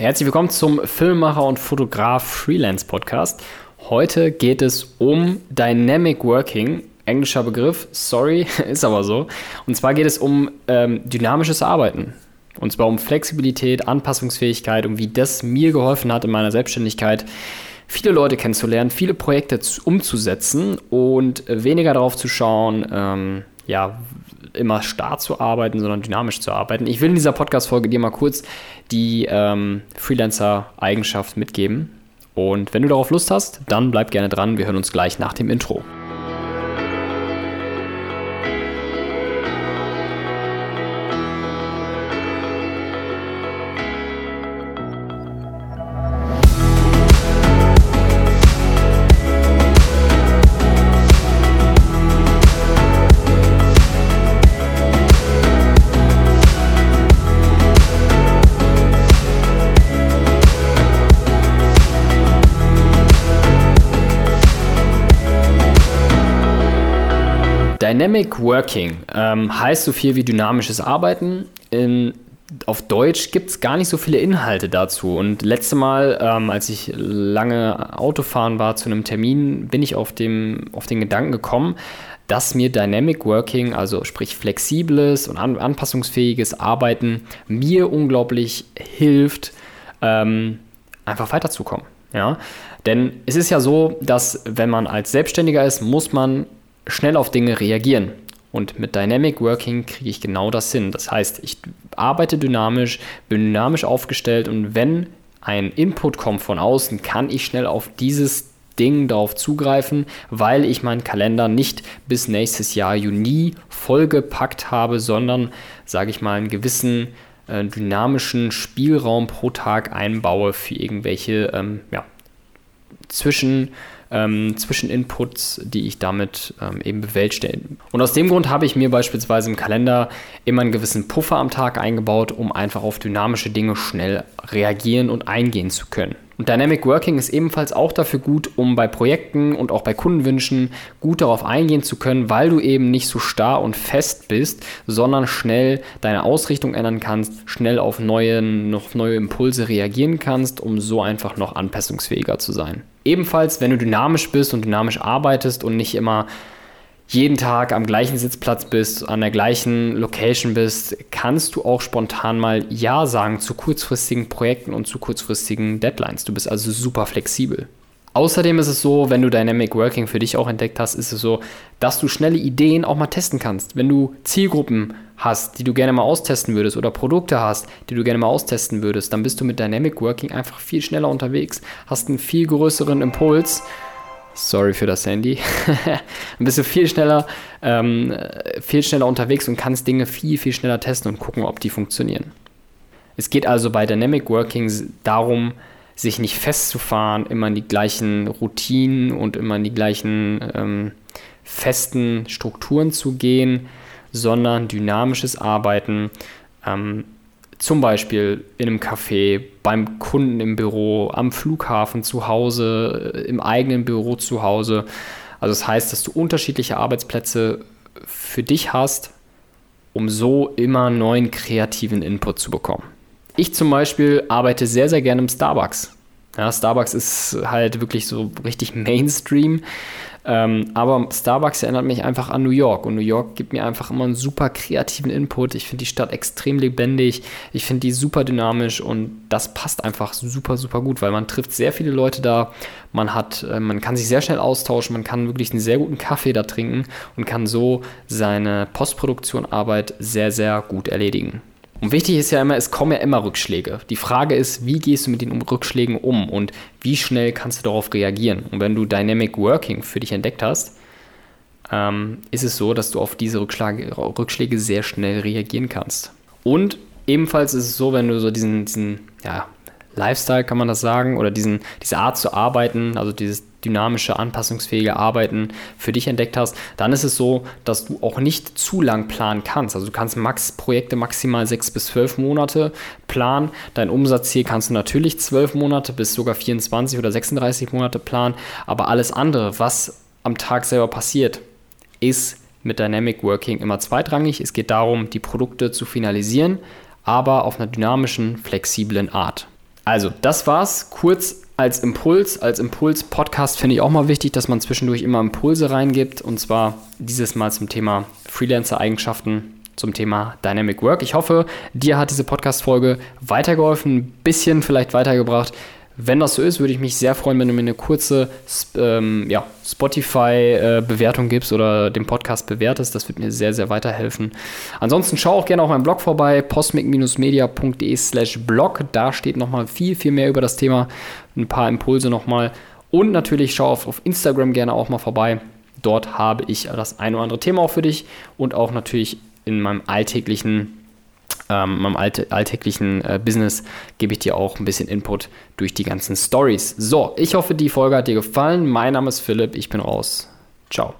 Herzlich willkommen zum Filmemacher und Fotograf Freelance Podcast. Heute geht es um Dynamic Working. Englischer Begriff, sorry, ist aber so. Und zwar geht es um ähm, dynamisches Arbeiten. Und zwar um Flexibilität, Anpassungsfähigkeit und wie das mir geholfen hat in meiner Selbstständigkeit, viele Leute kennenzulernen, viele Projekte umzusetzen und weniger darauf zu schauen, ähm, ja, immer starr zu arbeiten, sondern dynamisch zu arbeiten. Ich will in dieser Podcast-Folge dir mal kurz die ähm, Freelancer-Eigenschaft mitgeben. Und wenn du darauf Lust hast, dann bleib gerne dran. Wir hören uns gleich nach dem Intro. Dynamic Working ähm, heißt so viel wie dynamisches Arbeiten. In, auf Deutsch gibt es gar nicht so viele Inhalte dazu. Und letzte Mal, ähm, als ich lange Autofahren war zu einem Termin, bin ich auf, dem, auf den Gedanken gekommen, dass mir Dynamic Working, also sprich flexibles und an, anpassungsfähiges Arbeiten, mir unglaublich hilft, ähm, einfach weiterzukommen. Ja? Denn es ist ja so, dass wenn man als Selbstständiger ist, muss man schnell auf Dinge reagieren. Und mit Dynamic Working kriege ich genau das hin. Das heißt, ich arbeite dynamisch, bin dynamisch aufgestellt und wenn ein Input kommt von außen, kann ich schnell auf dieses Ding darauf zugreifen, weil ich meinen Kalender nicht bis nächstes Jahr Juni vollgepackt habe, sondern, sage ich mal, einen gewissen äh, dynamischen Spielraum pro Tag einbaue für irgendwelche ähm, ja, zwischen ähm, zwischen Inputs, die ich damit ähm, eben bewältige. Und aus dem Grund habe ich mir beispielsweise im Kalender immer einen gewissen Puffer am Tag eingebaut, um einfach auf dynamische Dinge schnell reagieren und eingehen zu können. Und Dynamic Working ist ebenfalls auch dafür gut, um bei Projekten und auch bei Kundenwünschen gut darauf eingehen zu können, weil du eben nicht so starr und fest bist, sondern schnell deine Ausrichtung ändern kannst, schnell auf neue, noch neue Impulse reagieren kannst, um so einfach noch anpassungsfähiger zu sein. Ebenfalls, wenn du dynamisch bist und dynamisch arbeitest und nicht immer jeden Tag am gleichen Sitzplatz bist, an der gleichen Location bist, kannst du auch spontan mal Ja sagen zu kurzfristigen Projekten und zu kurzfristigen Deadlines. Du bist also super flexibel. Außerdem ist es so, wenn du Dynamic Working für dich auch entdeckt hast, ist es so, dass du schnelle Ideen auch mal testen kannst. Wenn du Zielgruppen hast, die du gerne mal austesten würdest oder Produkte hast, die du gerne mal austesten würdest, dann bist du mit Dynamic Working einfach viel schneller unterwegs, hast einen viel größeren Impuls Sorry für das Handy. dann bist du viel schneller, ähm, viel schneller unterwegs und kannst Dinge viel, viel schneller testen und gucken, ob die funktionieren. Es geht also bei Dynamic Working darum, sich nicht festzufahren, immer in die gleichen Routinen und immer in die gleichen ähm, festen Strukturen zu gehen, sondern dynamisches Arbeiten, ähm, zum Beispiel in einem Café, beim Kunden im Büro, am Flughafen zu Hause, äh, im eigenen Büro zu Hause. Also das heißt, dass du unterschiedliche Arbeitsplätze für dich hast, um so immer neuen kreativen Input zu bekommen. Ich zum Beispiel arbeite sehr, sehr gerne im Starbucks. Ja, Starbucks ist halt wirklich so richtig Mainstream. Ähm, aber Starbucks erinnert mich einfach an New York. Und New York gibt mir einfach immer einen super kreativen Input. Ich finde die Stadt extrem lebendig, ich finde die super dynamisch. Und das passt einfach super, super gut, weil man trifft sehr viele Leute da, man hat, äh, man kann sich sehr schnell austauschen, man kann wirklich einen sehr guten Kaffee da trinken und kann so seine Postproduktionarbeit sehr, sehr gut erledigen. Und wichtig ist ja immer, es kommen ja immer Rückschläge. Die Frage ist, wie gehst du mit den Rückschlägen um und wie schnell kannst du darauf reagieren? Und wenn du Dynamic Working für dich entdeckt hast, ähm, ist es so, dass du auf diese Rückschläge, Rückschläge sehr schnell reagieren kannst. Und ebenfalls ist es so, wenn du so diesen, diesen ja, Lifestyle, kann man das sagen, oder diesen, diese Art zu arbeiten, also dieses dynamische, anpassungsfähige Arbeiten für dich entdeckt hast, dann ist es so, dass du auch nicht zu lang planen kannst. Also du kannst Max Projekte maximal sechs bis zwölf Monate planen. Dein Umsatzziel kannst du natürlich zwölf Monate bis sogar 24 oder 36 Monate planen. Aber alles andere, was am Tag selber passiert, ist mit Dynamic Working immer zweitrangig. Es geht darum, die Produkte zu finalisieren, aber auf einer dynamischen, flexiblen Art. Also, das war's. Kurz als Impuls, als Impuls-Podcast finde ich auch mal wichtig, dass man zwischendurch immer Impulse reingibt. Und zwar dieses Mal zum Thema Freelancer-Eigenschaften, zum Thema Dynamic Work. Ich hoffe, dir hat diese Podcast-Folge weitergeholfen, ein bisschen vielleicht weitergebracht. Wenn das so ist, würde ich mich sehr freuen, wenn du mir eine kurze ähm, ja, Spotify-Bewertung äh, gibst oder den Podcast bewertest. Das würde mir sehr, sehr weiterhelfen. Ansonsten schau auch gerne auf meinem Blog vorbei, postmic-media.de slash blog. Da steht nochmal viel, viel mehr über das Thema. Ein paar Impulse nochmal. Und natürlich schau auf, auf Instagram gerne auch mal vorbei. Dort habe ich das ein oder andere Thema auch für dich und auch natürlich in meinem alltäglichen ähm, meinem alltäglichen äh, Business gebe ich dir auch ein bisschen Input durch die ganzen Stories. So, ich hoffe, die Folge hat dir gefallen. Mein Name ist Philipp, ich bin raus. Ciao.